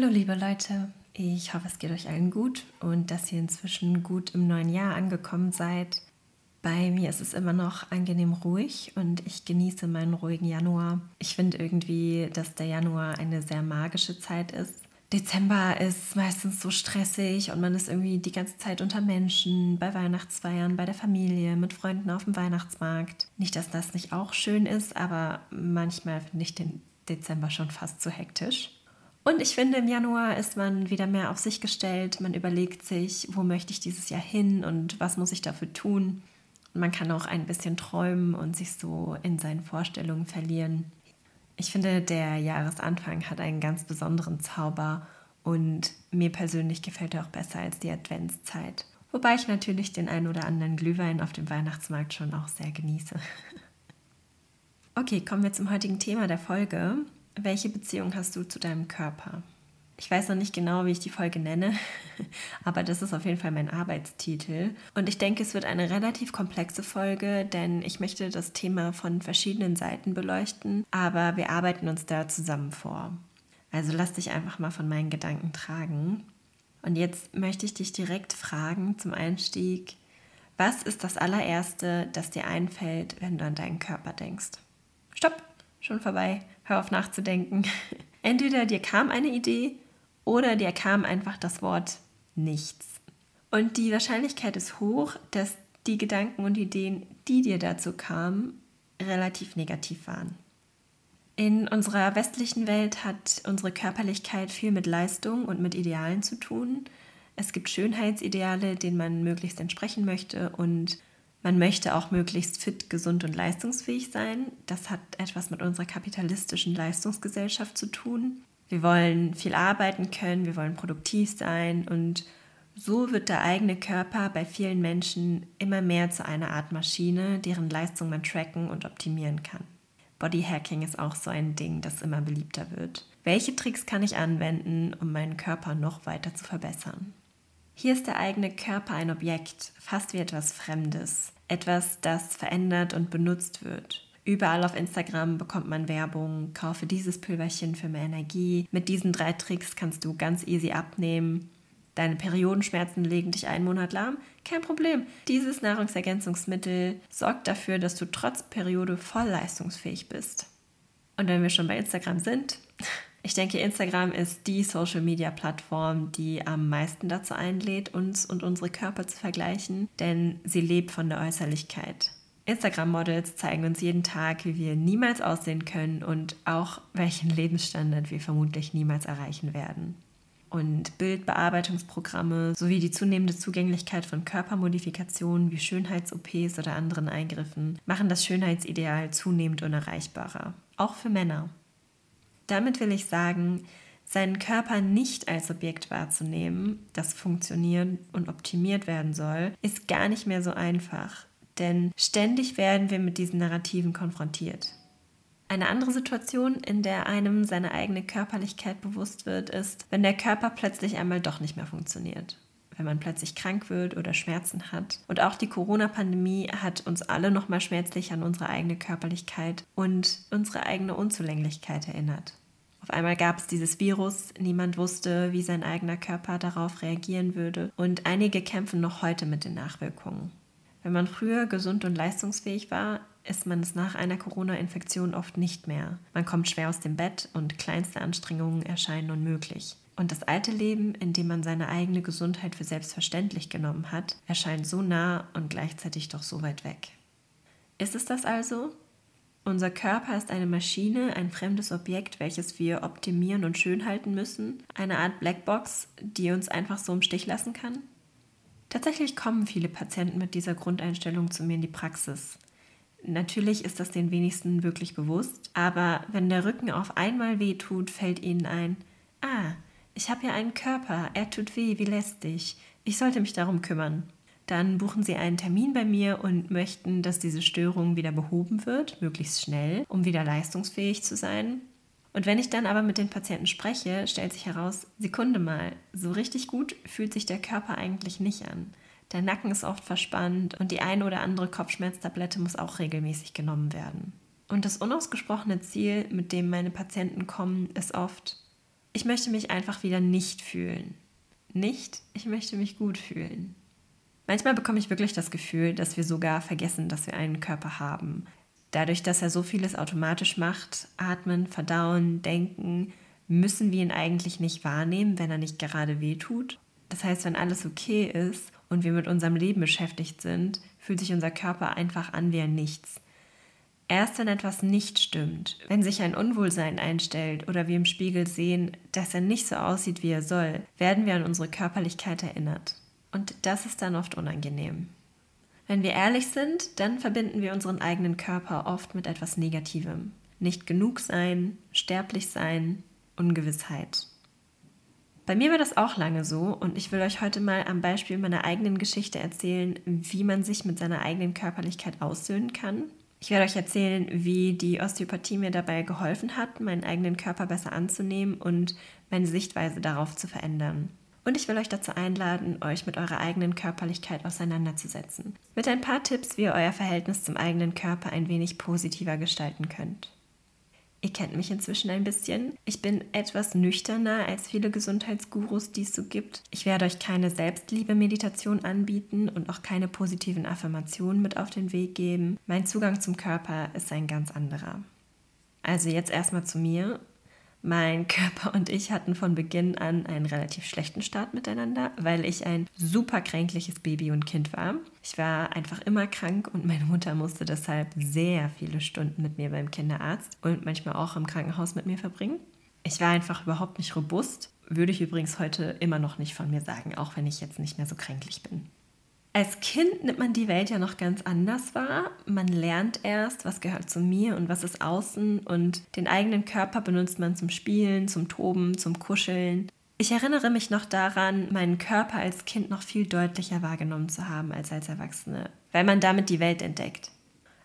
Hallo liebe Leute, ich hoffe es geht euch allen gut und dass ihr inzwischen gut im neuen Jahr angekommen seid. Bei mir ist es immer noch angenehm ruhig und ich genieße meinen ruhigen Januar. Ich finde irgendwie, dass der Januar eine sehr magische Zeit ist. Dezember ist meistens so stressig und man ist irgendwie die ganze Zeit unter Menschen, bei Weihnachtsfeiern, bei der Familie, mit Freunden auf dem Weihnachtsmarkt. Nicht, dass das nicht auch schön ist, aber manchmal finde ich den Dezember schon fast zu hektisch. Und ich finde, im Januar ist man wieder mehr auf sich gestellt. Man überlegt sich, wo möchte ich dieses Jahr hin und was muss ich dafür tun. Man kann auch ein bisschen träumen und sich so in seinen Vorstellungen verlieren. Ich finde, der Jahresanfang hat einen ganz besonderen Zauber und mir persönlich gefällt er auch besser als die Adventszeit. Wobei ich natürlich den ein oder anderen Glühwein auf dem Weihnachtsmarkt schon auch sehr genieße. Okay, kommen wir zum heutigen Thema der Folge. Welche Beziehung hast du zu deinem Körper? Ich weiß noch nicht genau, wie ich die Folge nenne, aber das ist auf jeden Fall mein Arbeitstitel. Und ich denke, es wird eine relativ komplexe Folge, denn ich möchte das Thema von verschiedenen Seiten beleuchten, aber wir arbeiten uns da zusammen vor. Also lass dich einfach mal von meinen Gedanken tragen. Und jetzt möchte ich dich direkt fragen zum Einstieg, was ist das allererste, das dir einfällt, wenn du an deinen Körper denkst? Stopp, schon vorbei, hör auf nachzudenken. Entweder dir kam eine Idee oder dir kam einfach das Wort nichts. Und die Wahrscheinlichkeit ist hoch, dass die Gedanken und Ideen, die dir dazu kamen, relativ negativ waren. In unserer westlichen Welt hat unsere Körperlichkeit viel mit Leistung und mit Idealen zu tun. Es gibt Schönheitsideale, denen man möglichst entsprechen möchte und man möchte auch möglichst fit, gesund und leistungsfähig sein. Das hat etwas mit unserer kapitalistischen Leistungsgesellschaft zu tun. Wir wollen viel arbeiten können, wir wollen produktiv sein und so wird der eigene Körper bei vielen Menschen immer mehr zu einer Art Maschine, deren Leistung man tracken und optimieren kann. Bodyhacking ist auch so ein Ding, das immer beliebter wird. Welche Tricks kann ich anwenden, um meinen Körper noch weiter zu verbessern? Hier ist der eigene Körper ein Objekt, fast wie etwas Fremdes, etwas, das verändert und benutzt wird. Überall auf Instagram bekommt man Werbung, kaufe dieses Pülverchen für mehr Energie. Mit diesen drei Tricks kannst du ganz easy abnehmen. Deine Periodenschmerzen legen dich einen Monat lahm? Kein Problem. Dieses Nahrungsergänzungsmittel sorgt dafür, dass du trotz Periode voll leistungsfähig bist. Und wenn wir schon bei Instagram sind, ich denke, Instagram ist die Social-Media-Plattform, die am meisten dazu einlädt, uns und unsere Körper zu vergleichen, denn sie lebt von der Äußerlichkeit. Instagram-Models zeigen uns jeden Tag, wie wir niemals aussehen können und auch welchen Lebensstandard wir vermutlich niemals erreichen werden. Und Bildbearbeitungsprogramme sowie die zunehmende Zugänglichkeit von Körpermodifikationen wie Schönheits-OPs oder anderen Eingriffen machen das Schönheitsideal zunehmend unerreichbarer, auch für Männer. Damit will ich sagen, seinen Körper nicht als Objekt wahrzunehmen, das funktionieren und optimiert werden soll, ist gar nicht mehr so einfach denn ständig werden wir mit diesen Narrativen konfrontiert. Eine andere Situation, in der einem seine eigene Körperlichkeit bewusst wird, ist, wenn der Körper plötzlich einmal doch nicht mehr funktioniert. Wenn man plötzlich krank wird oder Schmerzen hat. Und auch die Corona-Pandemie hat uns alle nochmal schmerzlich an unsere eigene Körperlichkeit und unsere eigene Unzulänglichkeit erinnert. Auf einmal gab es dieses Virus, niemand wusste, wie sein eigener Körper darauf reagieren würde und einige kämpfen noch heute mit den Nachwirkungen. Wenn man früher gesund und leistungsfähig war, ist man es nach einer Corona-Infektion oft nicht mehr. Man kommt schwer aus dem Bett und kleinste Anstrengungen erscheinen unmöglich. Und das alte Leben, in dem man seine eigene Gesundheit für selbstverständlich genommen hat, erscheint so nah und gleichzeitig doch so weit weg. Ist es das also? Unser Körper ist eine Maschine, ein fremdes Objekt, welches wir optimieren und schön halten müssen, eine Art Blackbox, die uns einfach so im Stich lassen kann? Tatsächlich kommen viele Patienten mit dieser Grundeinstellung zu mir in die Praxis. Natürlich ist das den wenigsten wirklich bewusst, aber wenn der Rücken auf einmal weh tut, fällt ihnen ein, ah, ich habe ja einen Körper, er tut weh, wie lästig, ich sollte mich darum kümmern. Dann buchen sie einen Termin bei mir und möchten, dass diese Störung wieder behoben wird, möglichst schnell, um wieder leistungsfähig zu sein. Und wenn ich dann aber mit den Patienten spreche, stellt sich heraus, Sekunde mal, so richtig gut fühlt sich der Körper eigentlich nicht an. Der Nacken ist oft verspannt und die eine oder andere Kopfschmerztablette muss auch regelmäßig genommen werden. Und das unausgesprochene Ziel, mit dem meine Patienten kommen, ist oft, Ich möchte mich einfach wieder nicht fühlen. Nicht, ich möchte mich gut fühlen. Manchmal bekomme ich wirklich das Gefühl, dass wir sogar vergessen, dass wir einen Körper haben. Dadurch, dass er so vieles automatisch macht, atmen, verdauen, denken, müssen wir ihn eigentlich nicht wahrnehmen, wenn er nicht gerade wehtut. Das heißt, wenn alles okay ist und wir mit unserem Leben beschäftigt sind, fühlt sich unser Körper einfach an wie ein Nichts. Erst wenn etwas nicht stimmt, wenn sich ein Unwohlsein einstellt oder wir im Spiegel sehen, dass er nicht so aussieht, wie er soll, werden wir an unsere Körperlichkeit erinnert. Und das ist dann oft unangenehm. Wenn wir ehrlich sind, dann verbinden wir unseren eigenen Körper oft mit etwas Negativem. Nicht genug sein, sterblich sein, Ungewissheit. Bei mir war das auch lange so und ich will euch heute mal am Beispiel meiner eigenen Geschichte erzählen, wie man sich mit seiner eigenen Körperlichkeit aussöhnen kann ich werde euch erzählen, wie die Osteopathie mir dabei geholfen hat, meinen eigenen Körper besser anzunehmen und meine Sichtweise darauf zu verändern. Und ich will euch dazu einladen, euch mit eurer eigenen Körperlichkeit auseinanderzusetzen. Mit ein paar Tipps, wie ihr euer Verhältnis zum eigenen Körper ein wenig positiver gestalten könnt. Ihr kennt mich inzwischen ein bisschen. Ich bin etwas nüchterner als viele Gesundheitsgurus, die es so gibt. Ich werde euch keine Selbstliebe-Meditation anbieten und auch keine positiven Affirmationen mit auf den Weg geben. Mein Zugang zum Körper ist ein ganz anderer. Also jetzt erstmal zu mir. Mein Körper und ich hatten von Beginn an einen relativ schlechten Start miteinander, weil ich ein super kränkliches Baby und Kind war. Ich war einfach immer krank und meine Mutter musste deshalb sehr viele Stunden mit mir beim Kinderarzt und manchmal auch im Krankenhaus mit mir verbringen. Ich war einfach überhaupt nicht robust, würde ich übrigens heute immer noch nicht von mir sagen, auch wenn ich jetzt nicht mehr so kränklich bin. Als Kind nimmt man die Welt ja noch ganz anders wahr. Man lernt erst, was gehört zu mir und was ist außen und den eigenen Körper benutzt man zum Spielen, zum Toben, zum Kuscheln. Ich erinnere mich noch daran, meinen Körper als Kind noch viel deutlicher wahrgenommen zu haben als als Erwachsene, weil man damit die Welt entdeckt.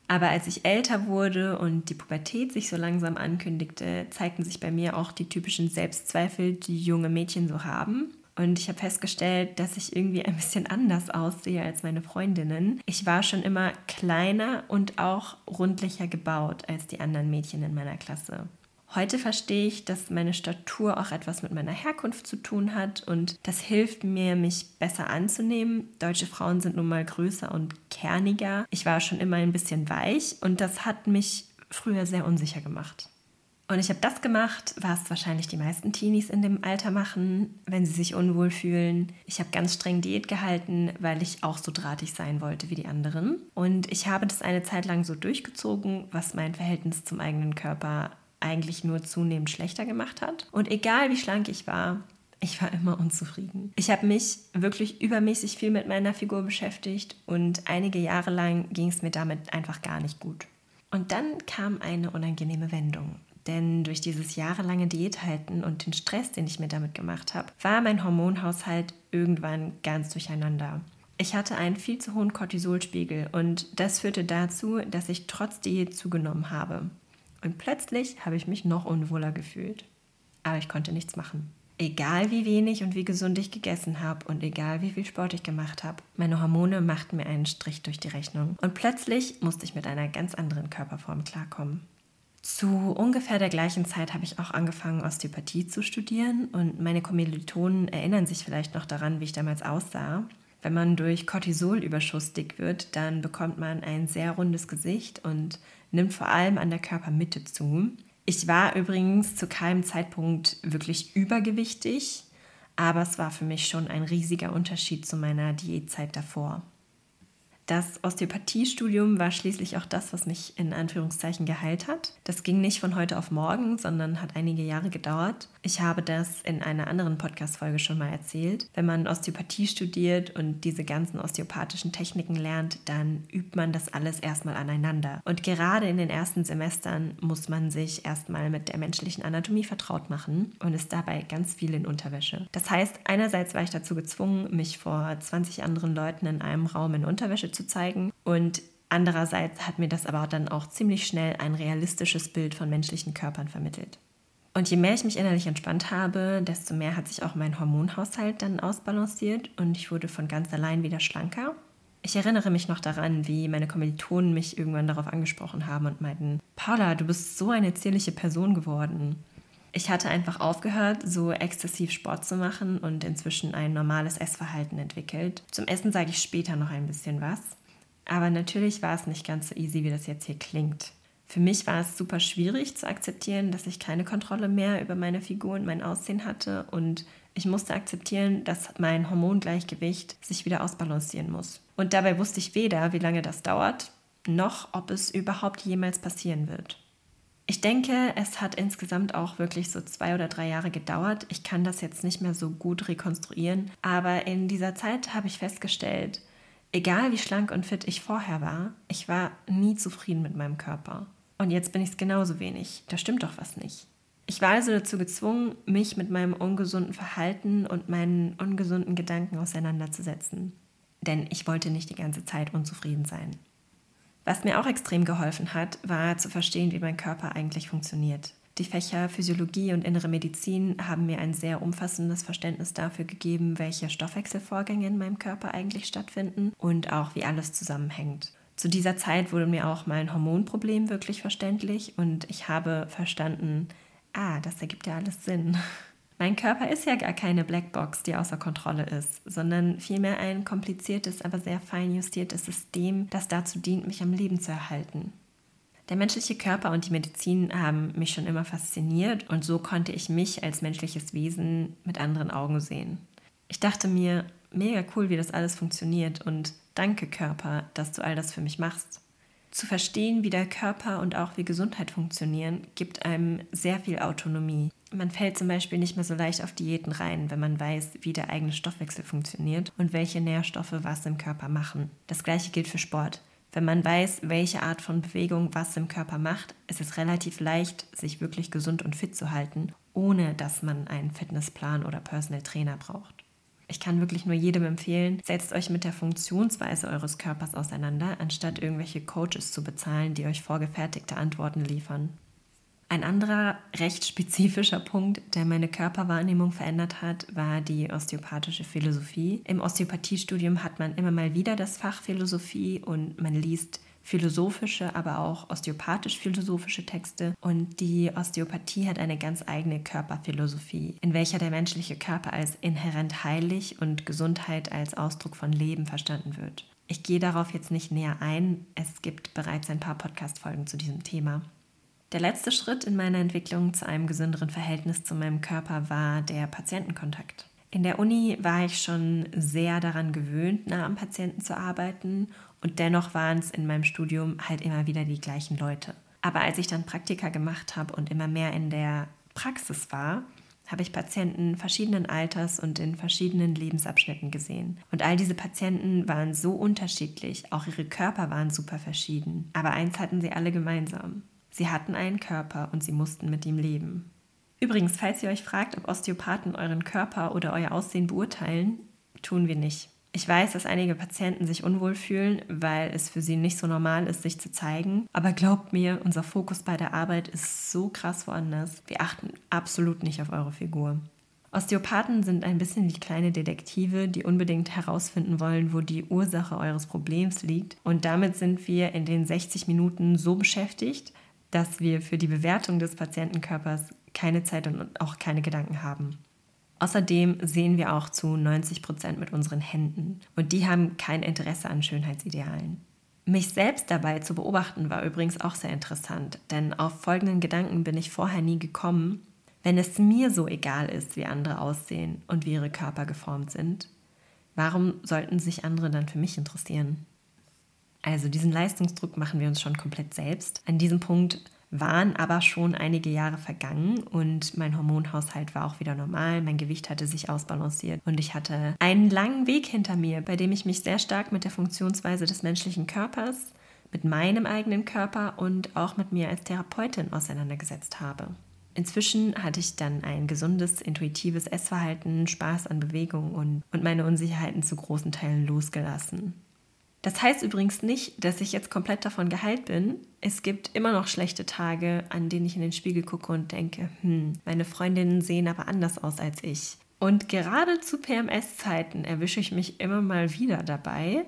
Aber als ich älter wurde und die Pubertät sich so langsam ankündigte, zeigten sich bei mir auch die typischen Selbstzweifel, die junge Mädchen so haben. Und ich habe festgestellt, dass ich irgendwie ein bisschen anders aussehe als meine Freundinnen. Ich war schon immer kleiner und auch rundlicher gebaut als die anderen Mädchen in meiner Klasse. Heute verstehe ich, dass meine Statur auch etwas mit meiner Herkunft zu tun hat und das hilft mir, mich besser anzunehmen. Deutsche Frauen sind nun mal größer und kerniger. Ich war schon immer ein bisschen weich und das hat mich früher sehr unsicher gemacht. Und ich habe das gemacht, was wahrscheinlich die meisten Teenies in dem Alter machen, wenn sie sich unwohl fühlen. Ich habe ganz streng Diät gehalten, weil ich auch so drahtig sein wollte wie die anderen. Und ich habe das eine Zeit lang so durchgezogen, was mein Verhältnis zum eigenen Körper eigentlich nur zunehmend schlechter gemacht hat. Und egal wie schlank ich war, ich war immer unzufrieden. Ich habe mich wirklich übermäßig viel mit meiner Figur beschäftigt und einige Jahre lang ging es mir damit einfach gar nicht gut. Und dann kam eine unangenehme Wendung. Denn durch dieses jahrelange Diäthalten und den Stress, den ich mir damit gemacht habe, war mein Hormonhaushalt irgendwann ganz durcheinander. Ich hatte einen viel zu hohen Cortisolspiegel und das führte dazu, dass ich trotz Diät zugenommen habe. Und plötzlich habe ich mich noch unwohler gefühlt. Aber ich konnte nichts machen. Egal wie wenig und wie gesund ich gegessen habe und egal wie viel Sport ich gemacht habe, meine Hormone machten mir einen Strich durch die Rechnung. Und plötzlich musste ich mit einer ganz anderen Körperform klarkommen. Zu ungefähr der gleichen Zeit habe ich auch angefangen, Osteopathie zu studieren und meine Kommilitonen erinnern sich vielleicht noch daran, wie ich damals aussah. Wenn man durch Cortisolüberschuss dick wird, dann bekommt man ein sehr rundes Gesicht und nimmt vor allem an der Körpermitte zu. Ich war übrigens zu keinem Zeitpunkt wirklich übergewichtig, aber es war für mich schon ein riesiger Unterschied zu meiner Diätzeit davor. Das Osteopathiestudium war schließlich auch das, was mich in Anführungszeichen geheilt hat. Das ging nicht von heute auf morgen, sondern hat einige Jahre gedauert. Ich habe das in einer anderen Podcast-Folge schon mal erzählt. Wenn man Osteopathie studiert und diese ganzen osteopathischen Techniken lernt, dann übt man das alles erstmal aneinander. Und gerade in den ersten Semestern muss man sich erstmal mit der menschlichen Anatomie vertraut machen und ist dabei ganz viel in Unterwäsche. Das heißt, einerseits war ich dazu gezwungen, mich vor 20 anderen Leuten in einem Raum in Unterwäsche zu zeigen und andererseits hat mir das aber dann auch ziemlich schnell ein realistisches Bild von menschlichen Körpern vermittelt. Und je mehr ich mich innerlich entspannt habe, desto mehr hat sich auch mein Hormonhaushalt dann ausbalanciert und ich wurde von ganz allein wieder schlanker. Ich erinnere mich noch daran, wie meine Kommilitonen mich irgendwann darauf angesprochen haben und meinten, Paula, du bist so eine zierliche Person geworden. Ich hatte einfach aufgehört, so exzessiv Sport zu machen und inzwischen ein normales Essverhalten entwickelt. Zum Essen sage ich später noch ein bisschen was. Aber natürlich war es nicht ganz so easy, wie das jetzt hier klingt. Für mich war es super schwierig zu akzeptieren, dass ich keine Kontrolle mehr über meine Figur und mein Aussehen hatte und ich musste akzeptieren, dass mein Hormongleichgewicht sich wieder ausbalancieren muss. Und dabei wusste ich weder, wie lange das dauert, noch ob es überhaupt jemals passieren wird. Ich denke, es hat insgesamt auch wirklich so zwei oder drei Jahre gedauert. Ich kann das jetzt nicht mehr so gut rekonstruieren, aber in dieser Zeit habe ich festgestellt, egal wie schlank und fit ich vorher war, ich war nie zufrieden mit meinem Körper. Und jetzt bin ich es genauso wenig. Da stimmt doch was nicht. Ich war also dazu gezwungen, mich mit meinem ungesunden Verhalten und meinen ungesunden Gedanken auseinanderzusetzen. Denn ich wollte nicht die ganze Zeit unzufrieden sein. Was mir auch extrem geholfen hat, war zu verstehen, wie mein Körper eigentlich funktioniert. Die Fächer Physiologie und Innere Medizin haben mir ein sehr umfassendes Verständnis dafür gegeben, welche Stoffwechselvorgänge in meinem Körper eigentlich stattfinden und auch wie alles zusammenhängt. Zu dieser Zeit wurde mir auch mein Hormonproblem wirklich verständlich und ich habe verstanden, ah, das ergibt ja alles Sinn. Mein Körper ist ja gar keine Blackbox, die außer Kontrolle ist, sondern vielmehr ein kompliziertes, aber sehr fein justiertes System, das dazu dient, mich am Leben zu erhalten. Der menschliche Körper und die Medizin haben mich schon immer fasziniert und so konnte ich mich als menschliches Wesen mit anderen Augen sehen. Ich dachte mir, mega cool, wie das alles funktioniert und danke Körper, dass du all das für mich machst. Zu verstehen, wie der Körper und auch wie Gesundheit funktionieren, gibt einem sehr viel Autonomie. Man fällt zum Beispiel nicht mehr so leicht auf Diäten rein, wenn man weiß, wie der eigene Stoffwechsel funktioniert und welche Nährstoffe was im Körper machen. Das gleiche gilt für Sport. Wenn man weiß, welche Art von Bewegung was im Körper macht, ist es relativ leicht, sich wirklich gesund und fit zu halten, ohne dass man einen Fitnessplan oder Personal Trainer braucht. Ich kann wirklich nur jedem empfehlen, setzt euch mit der Funktionsweise eures Körpers auseinander, anstatt irgendwelche Coaches zu bezahlen, die euch vorgefertigte Antworten liefern. Ein anderer recht spezifischer Punkt, der meine Körperwahrnehmung verändert hat, war die osteopathische Philosophie. Im Osteopathiestudium hat man immer mal wieder das Fach Philosophie und man liest philosophische, aber auch osteopathisch-philosophische Texte. Und die Osteopathie hat eine ganz eigene Körperphilosophie, in welcher der menschliche Körper als inhärent heilig und Gesundheit als Ausdruck von Leben verstanden wird. Ich gehe darauf jetzt nicht näher ein. Es gibt bereits ein paar Podcast-Folgen zu diesem Thema. Der letzte Schritt in meiner Entwicklung zu einem gesünderen Verhältnis zu meinem Körper war der Patientenkontakt. In der Uni war ich schon sehr daran gewöhnt, nah am Patienten zu arbeiten und dennoch waren es in meinem Studium halt immer wieder die gleichen Leute. Aber als ich dann Praktika gemacht habe und immer mehr in der Praxis war, habe ich Patienten verschiedenen Alters und in verschiedenen Lebensabschnitten gesehen. Und all diese Patienten waren so unterschiedlich, auch ihre Körper waren super verschieden. Aber eins hatten sie alle gemeinsam. Sie hatten einen Körper und sie mussten mit ihm leben. Übrigens, falls ihr euch fragt, ob Osteopathen euren Körper oder euer Aussehen beurteilen, tun wir nicht. Ich weiß, dass einige Patienten sich unwohl fühlen, weil es für sie nicht so normal ist, sich zu zeigen. Aber glaubt mir, unser Fokus bei der Arbeit ist so krass woanders. Wir achten absolut nicht auf eure Figur. Osteopathen sind ein bisschen wie kleine Detektive, die unbedingt herausfinden wollen, wo die Ursache eures Problems liegt. Und damit sind wir in den 60 Minuten so beschäftigt, dass wir für die Bewertung des Patientenkörpers keine Zeit und auch keine Gedanken haben. Außerdem sehen wir auch zu 90 Prozent mit unseren Händen und die haben kein Interesse an Schönheitsidealen. Mich selbst dabei zu beobachten war übrigens auch sehr interessant, denn auf folgenden Gedanken bin ich vorher nie gekommen. Wenn es mir so egal ist, wie andere aussehen und wie ihre Körper geformt sind, warum sollten sich andere dann für mich interessieren? Also diesen Leistungsdruck machen wir uns schon komplett selbst. An diesem Punkt waren aber schon einige Jahre vergangen und mein Hormonhaushalt war auch wieder normal, mein Gewicht hatte sich ausbalanciert und ich hatte einen langen Weg hinter mir, bei dem ich mich sehr stark mit der Funktionsweise des menschlichen Körpers, mit meinem eigenen Körper und auch mit mir als Therapeutin auseinandergesetzt habe. Inzwischen hatte ich dann ein gesundes, intuitives Essverhalten, Spaß an Bewegung und, und meine Unsicherheiten zu großen Teilen losgelassen. Das heißt übrigens nicht, dass ich jetzt komplett davon geheilt bin. Es gibt immer noch schlechte Tage, an denen ich in den Spiegel gucke und denke, hm, meine Freundinnen sehen aber anders aus als ich. Und gerade zu PMS-Zeiten erwische ich mich immer mal wieder dabei,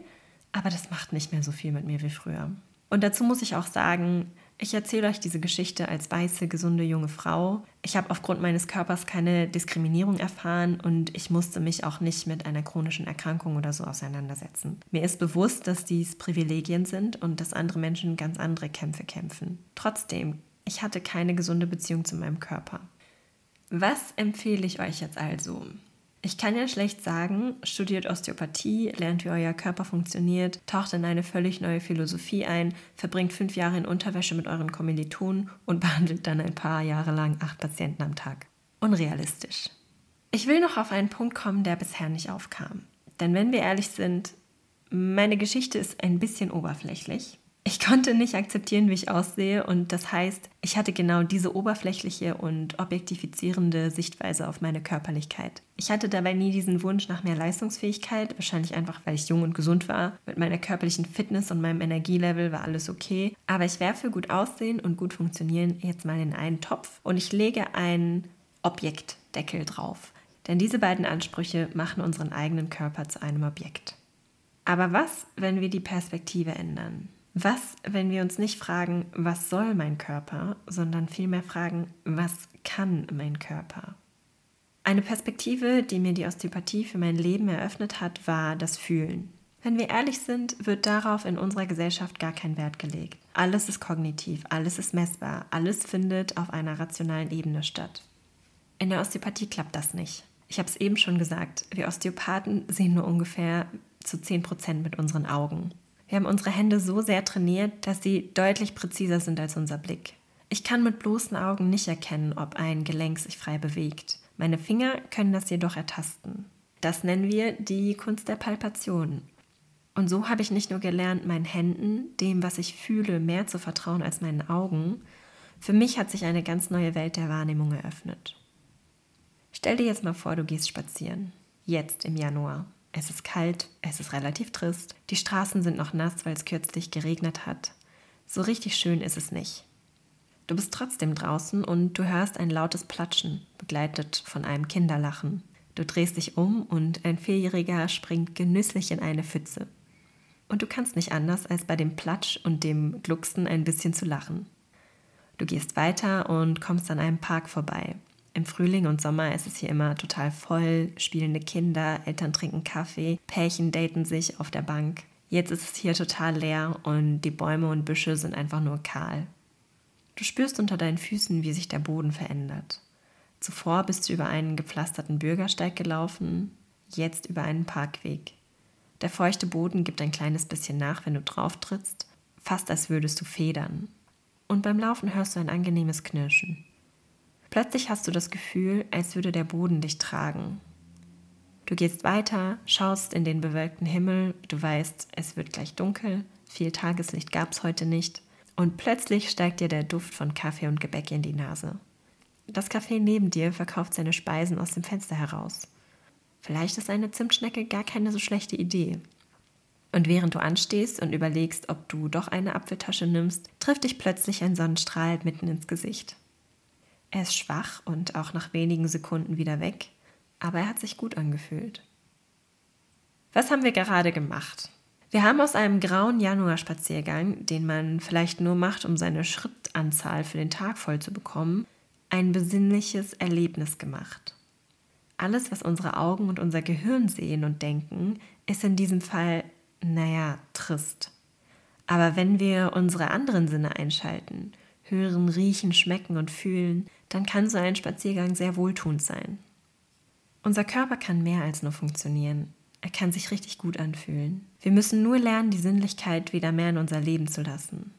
aber das macht nicht mehr so viel mit mir wie früher. Und dazu muss ich auch sagen, Ich erzähle euch diese Geschichte als weiße, gesunde junge Frau. Ich habe aufgrund meines Körpers keine Diskriminierung erfahren und ich musste mich auch nicht mit einer chronischen Erkrankung oder so auseinandersetzen. Mir ist bewusst, dass dies Privilegien sind und dass andere Menschen ganz andere Kämpfe kämpfen. Trotzdem, ich hatte keine gesunde Beziehung zu meinem Körper. Was empfehle ich euch jetzt also? Ich kann ja schlecht sagen, studiert Osteopathie, lernt, wie euer Körper funktioniert, taucht in eine völlig neue Philosophie ein, verbringt fünf Jahre in Unterwäsche mit euren Kommilitonen und behandelt dann ein paar Jahre lang acht Patienten am Tag. Unrealistisch. Ich will noch auf einen Punkt kommen, der bisher nicht aufkam. Denn wenn wir ehrlich sind, meine Geschichte ist ein bisschen oberflächlich. Ich konnte nicht akzeptieren, wie ich aussehe und das heißt, ich hatte genau diese oberflächliche und objektifizierende Sichtweise auf meine Körperlichkeit. Ich hatte dabei nie diesen Wunsch nach mehr Leistungsfähigkeit, wahrscheinlich einfach, weil ich jung und gesund war. Mit meiner körperlichen Fitness und meinem Energielevel war alles okay, aber ich werfe gut aussehen und gut funktionieren jetzt mal in einen Topf und ich lege einen Objektdeckel drauf. Denn diese beiden Ansprüche machen unseren eigenen Körper zu einem Objekt. Aber was, wenn wir die Perspektive ändern? Was, wenn wir uns nicht fragen, was soll mein Körper, sondern vielmehr fragen, was kann mein Körper? Eine Perspektive, die mir die Osteopathie für mein Leben eröffnet hat, war das Fühlen. Wenn wir ehrlich sind, wird darauf in unserer Gesellschaft gar kein Wert gelegt. Alles ist kognitiv, alles ist messbar, alles findet auf einer rationalen Ebene statt. In der Osteopathie klappt das nicht. Ich habe es eben schon gesagt, wir Osteopathen sehen nur ungefähr zu 10% mit unseren Augen. Wir haben unsere Hände so sehr trainiert, dass sie deutlich präziser sind als unser Blick. Ich kann mit bloßen Augen nicht erkennen, ob ein Gelenk sich frei bewegt. Meine Finger können das jedoch ertasten. Das nennen wir die Kunst der Palpation. Und so habe ich nicht nur gelernt, meinen Händen, dem, was ich fühle, mehr zu vertrauen als meinen Augen. Für mich hat sich eine ganz neue Welt der Wahrnehmung eröffnet. Stell dir jetzt mal vor, du gehst spazieren. Jetzt im Januar. Es ist kalt, es ist relativ trist, die Straßen sind noch nass, weil es kürzlich geregnet hat. So richtig schön ist es nicht. Du bist trotzdem draußen und du hörst ein lautes Platschen, begleitet von einem Kinderlachen. Du drehst dich um und ein Vierjähriger springt genüsslich in eine Pfütze. Und du kannst nicht anders, als bei dem Platsch und dem Glucksen ein bisschen zu lachen. Du gehst weiter und kommst an einem Park vorbei. Im Frühling und Sommer ist es hier immer total voll, spielende Kinder, Eltern trinken Kaffee, Pärchen daten sich auf der Bank. Jetzt ist es hier total leer und die Bäume und Büsche sind einfach nur kahl. Du spürst unter deinen Füßen, wie sich der Boden verändert. Zuvor bist du über einen gepflasterten Bürgersteig gelaufen, jetzt über einen Parkweg. Der feuchte Boden gibt ein kleines bisschen nach, wenn du drauf trittst, fast als würdest du federn. Und beim Laufen hörst du ein angenehmes Knirschen. Plötzlich hast du das Gefühl, als würde der Boden dich tragen. Du gehst weiter, schaust in den bewölkten Himmel, du weißt, es wird gleich dunkel, viel Tageslicht gab es heute nicht, und plötzlich steigt dir der Duft von Kaffee und Gebäck in die Nase. Das Café neben dir verkauft seine Speisen aus dem Fenster heraus. Vielleicht ist eine Zimtschnecke gar keine so schlechte Idee. Und während du anstehst und überlegst, ob du doch eine Apfeltasche nimmst, trifft dich plötzlich ein Sonnenstrahl mitten ins Gesicht. Er ist schwach und auch nach wenigen Sekunden wieder weg, aber er hat sich gut angefühlt. Was haben wir gerade gemacht? Wir haben aus einem grauen Januarspaziergang, den man vielleicht nur macht, um seine Schrittanzahl für den Tag voll zu bekommen, ein besinnliches Erlebnis gemacht. Alles, was unsere Augen und unser Gehirn sehen und denken, ist in diesem Fall, naja, trist. Aber wenn wir unsere anderen Sinne einschalten, hören, riechen, schmecken und fühlen, dann kann so ein Spaziergang sehr wohltuend sein. Unser Körper kann mehr als nur funktionieren. Er kann sich richtig gut anfühlen. Wir müssen nur lernen, die Sinnlichkeit wieder mehr in unser Leben zu lassen.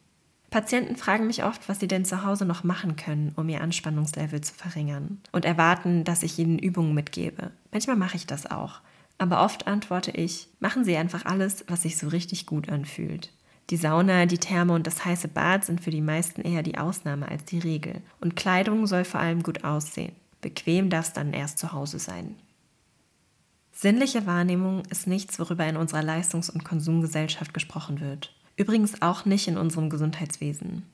Patienten fragen mich oft, was sie denn zu Hause noch machen können, um ihr Anspannungslevel zu verringern und erwarten, dass ich ihnen Übungen mitgebe. Manchmal mache ich das auch, aber oft antworte ich, machen Sie einfach alles, was sich so richtig gut anfühlt. Die Sauna, die Therme und das heiße Bad sind für die meisten eher die Ausnahme als die Regel. Und Kleidung soll vor allem gut aussehen. Bequem darf es dann erst zu Hause sein. Sinnliche Wahrnehmung ist nichts, worüber in unserer Leistungs- und Konsumgesellschaft gesprochen wird. Übrigens auch nicht in unserem Gesundheitswesen.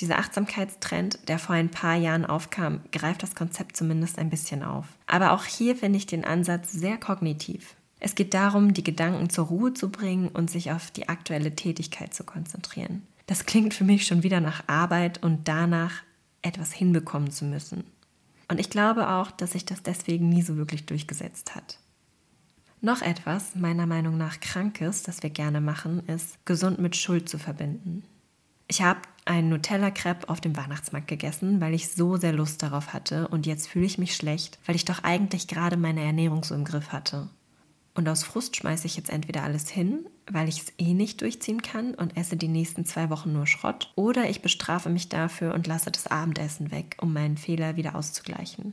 Dieser Achtsamkeitstrend, der vor ein paar Jahren aufkam, greift das Konzept zumindest ein bisschen auf. Aber auch hier finde ich den Ansatz sehr kognitiv. Es geht darum, die Gedanken zur Ruhe zu bringen und sich auf die aktuelle Tätigkeit zu konzentrieren. Das klingt für mich schon wieder nach Arbeit und danach etwas hinbekommen zu müssen. Und ich glaube auch, dass sich das deswegen nie so wirklich durchgesetzt hat. Noch etwas, meiner Meinung nach krankes, das wir gerne machen, ist, gesund mit Schuld zu verbinden. Ich habe einen Nutella-Crepe auf dem Weihnachtsmarkt gegessen, weil ich so sehr Lust darauf hatte und jetzt fühle ich mich schlecht, weil ich doch eigentlich gerade meine Ernährung so im Griff hatte. Und aus Frust schmeiße ich jetzt entweder alles hin, weil ich es eh nicht durchziehen kann und esse die nächsten zwei Wochen nur Schrott, oder ich bestrafe mich dafür und lasse das Abendessen weg, um meinen Fehler wieder auszugleichen.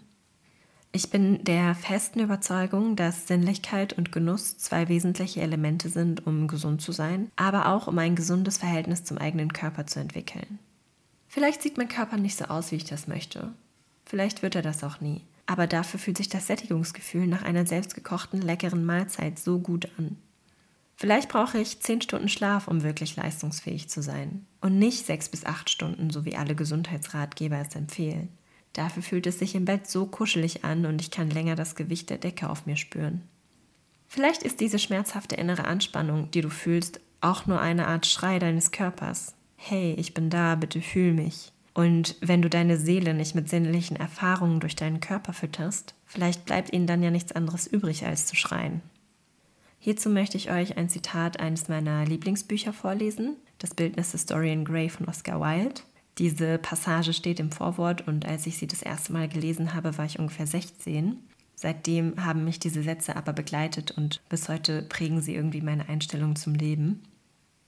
Ich bin der festen Überzeugung, dass Sinnlichkeit und Genuss zwei wesentliche Elemente sind, um gesund zu sein, aber auch um ein gesundes Verhältnis zum eigenen Körper zu entwickeln. Vielleicht sieht mein Körper nicht so aus, wie ich das möchte. Vielleicht wird er das auch nie aber dafür fühlt sich das Sättigungsgefühl nach einer selbstgekochten, leckeren Mahlzeit so gut an. Vielleicht brauche ich zehn Stunden Schlaf, um wirklich leistungsfähig zu sein. Und nicht sechs bis acht Stunden, so wie alle Gesundheitsratgeber es empfehlen. Dafür fühlt es sich im Bett so kuschelig an und ich kann länger das Gewicht der Decke auf mir spüren. Vielleicht ist diese schmerzhafte innere Anspannung, die du fühlst, auch nur eine Art Schrei deines Körpers. Hey, ich bin da, bitte fühl mich. Und wenn du deine Seele nicht mit sinnlichen Erfahrungen durch deinen Körper fütterst, vielleicht bleibt ihnen dann ja nichts anderes übrig, als zu schreien. Hierzu möchte ich euch ein Zitat eines meiner Lieblingsbücher vorlesen, das Bildnis Historian Grey von Oscar Wilde. Diese Passage steht im Vorwort und als ich sie das erste Mal gelesen habe, war ich ungefähr 16. Seitdem haben mich diese Sätze aber begleitet und bis heute prägen sie irgendwie meine Einstellung zum Leben.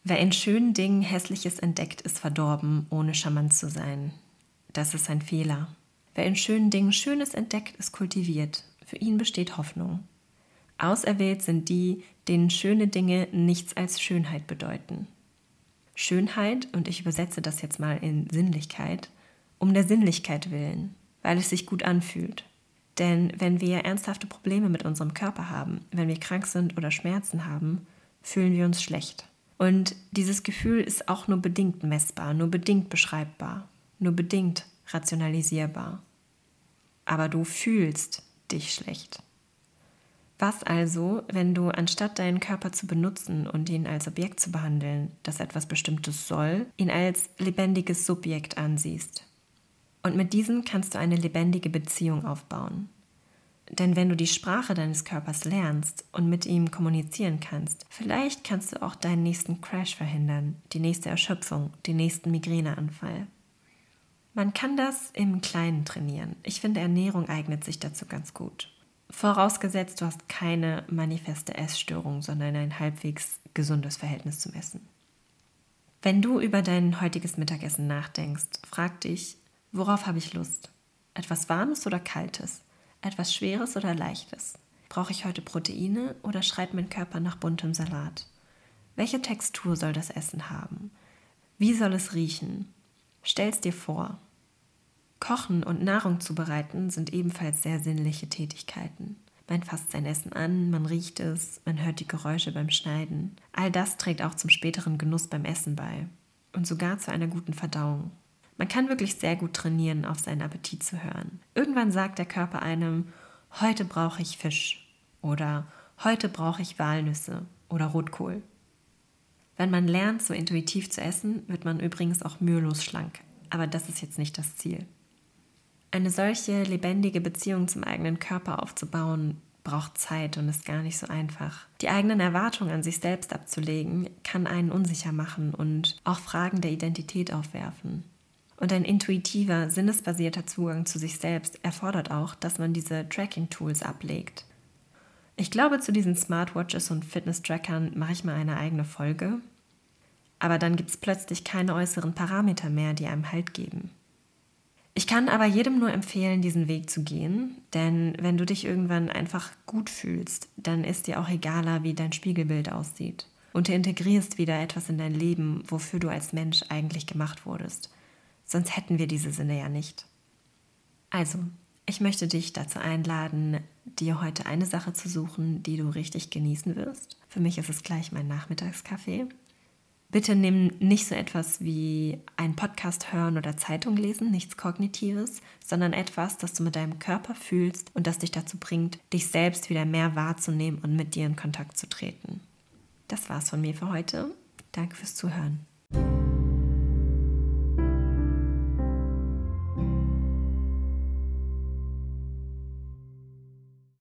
Wer in schönen Dingen Hässliches entdeckt, ist verdorben, ohne charmant zu sein. Das ist ein Fehler. Wer in schönen Dingen Schönes entdeckt, ist kultiviert. Für ihn besteht Hoffnung. Auserwählt sind die, denen schöne Dinge nichts als Schönheit bedeuten. Schönheit, und ich übersetze das jetzt mal in Sinnlichkeit, um der Sinnlichkeit willen, weil es sich gut anfühlt. Denn wenn wir ernsthafte Probleme mit unserem Körper haben, wenn wir krank sind oder Schmerzen haben, fühlen wir uns schlecht. Und dieses Gefühl ist auch nur bedingt messbar, nur bedingt beschreibbar, nur bedingt rationalisierbar. Aber du fühlst dich schlecht. Was also, wenn du anstatt deinen Körper zu benutzen und ihn als Objekt zu behandeln, das etwas Bestimmtes soll, ihn als lebendiges Subjekt ansiehst? Und mit diesem kannst du eine lebendige Beziehung aufbauen. Denn wenn du die Sprache deines Körpers lernst und mit ihm kommunizieren kannst, vielleicht kannst du auch deinen nächsten Crash verhindern, die nächste Erschöpfung, den nächsten Migräneanfall. Man kann das im Kleinen trainieren. Ich finde, Ernährung eignet sich dazu ganz gut. Vorausgesetzt, du hast keine manifeste Essstörung, sondern ein halbwegs gesundes Verhältnis zum Essen. Wenn du über dein heutiges Mittagessen nachdenkst, frag dich, worauf habe ich Lust? Etwas Warmes oder Kaltes? Etwas Schweres oder Leichtes? Brauche ich heute Proteine oder schreit mein Körper nach buntem Salat? Welche Textur soll das Essen haben? Wie soll es riechen? Stell's dir vor. Kochen und Nahrung zubereiten sind ebenfalls sehr sinnliche Tätigkeiten. Man fasst sein Essen an, man riecht es, man hört die Geräusche beim Schneiden. All das trägt auch zum späteren Genuss beim Essen bei und sogar zu einer guten Verdauung. Man kann wirklich sehr gut trainieren, auf seinen Appetit zu hören. Irgendwann sagt der Körper einem, heute brauche ich Fisch oder heute brauche ich Walnüsse oder Rotkohl. Wenn man lernt, so intuitiv zu essen, wird man übrigens auch mühelos schlank. Aber das ist jetzt nicht das Ziel. Eine solche lebendige Beziehung zum eigenen Körper aufzubauen, braucht Zeit und ist gar nicht so einfach. Die eigenen Erwartungen an sich selbst abzulegen, kann einen unsicher machen und auch Fragen der Identität aufwerfen. Und ein intuitiver, sinnesbasierter Zugang zu sich selbst erfordert auch, dass man diese Tracking-Tools ablegt. Ich glaube, zu diesen Smartwatches und Fitness-Trackern mache ich mal eine eigene Folge. Aber dann gibt es plötzlich keine äußeren Parameter mehr, die einem Halt geben. Ich kann aber jedem nur empfehlen, diesen Weg zu gehen, denn wenn du dich irgendwann einfach gut fühlst, dann ist dir auch egaler, wie dein Spiegelbild aussieht. Und du integrierst wieder etwas in dein Leben, wofür du als Mensch eigentlich gemacht wurdest sonst hätten wir diese Sinne ja nicht. Also, ich möchte dich dazu einladen, dir heute eine Sache zu suchen, die du richtig genießen wirst. Für mich ist es gleich mein Nachmittagskaffee. Bitte nimm nicht so etwas wie einen Podcast hören oder Zeitung lesen, nichts Kognitives, sondern etwas, das du mit deinem Körper fühlst und das dich dazu bringt, dich selbst wieder mehr wahrzunehmen und mit dir in Kontakt zu treten. Das war's von mir für heute. Danke fürs Zuhören.